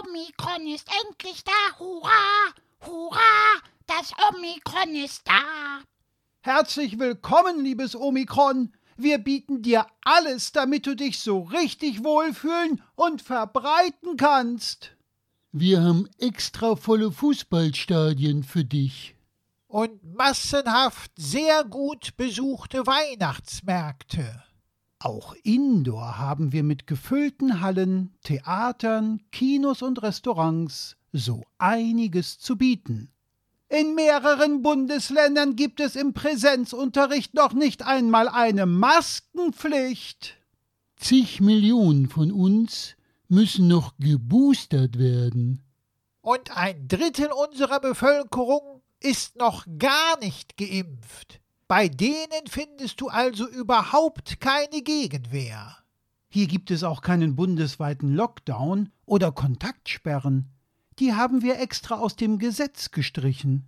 Omikron ist endlich da. Hurra! Hurra! Das Omikron ist da. Herzlich willkommen, liebes Omikron. Wir bieten dir alles, damit du dich so richtig wohlfühlen und verbreiten kannst. Wir haben extra volle Fußballstadien für dich. Und massenhaft sehr gut besuchte Weihnachtsmärkte. Auch indoor haben wir mit gefüllten Hallen, Theatern, Kinos und Restaurants so einiges zu bieten. In mehreren Bundesländern gibt es im Präsenzunterricht noch nicht einmal eine Maskenpflicht. Zig Millionen von uns müssen noch geboostert werden. Und ein Drittel unserer Bevölkerung ist noch gar nicht geimpft. Bei denen findest du also überhaupt keine Gegenwehr. Hier gibt es auch keinen bundesweiten Lockdown oder Kontaktsperren. Die haben wir extra aus dem Gesetz gestrichen.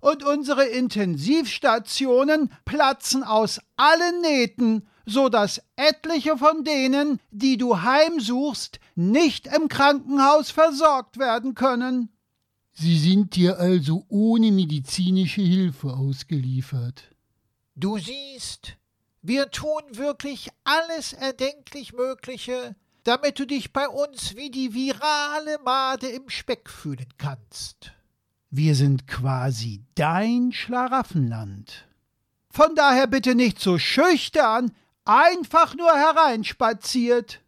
Und unsere Intensivstationen platzen aus allen Nähten, so dass etliche von denen, die du heimsuchst, nicht im Krankenhaus versorgt werden können. Sie sind dir also ohne medizinische Hilfe ausgeliefert. Du siehst, wir tun wirklich alles erdenklich Mögliche, damit du dich bei uns wie die virale Made im Speck fühlen kannst. Wir sind quasi dein Schlaraffenland. Von daher bitte nicht so schüchtern, einfach nur hereinspaziert.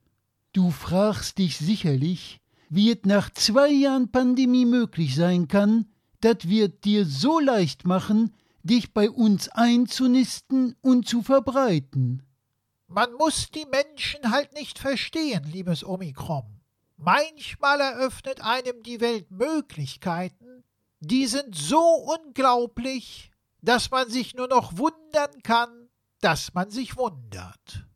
Du fragst dich sicherlich, wie es nach zwei Jahren Pandemie möglich sein kann, das wird dir so leicht machen, dich bei uns einzunisten und zu verbreiten. Man muss die Menschen halt nicht verstehen, liebes Omikron. Manchmal eröffnet einem die Welt Möglichkeiten, die sind so unglaublich, dass man sich nur noch wundern kann, dass man sich wundert.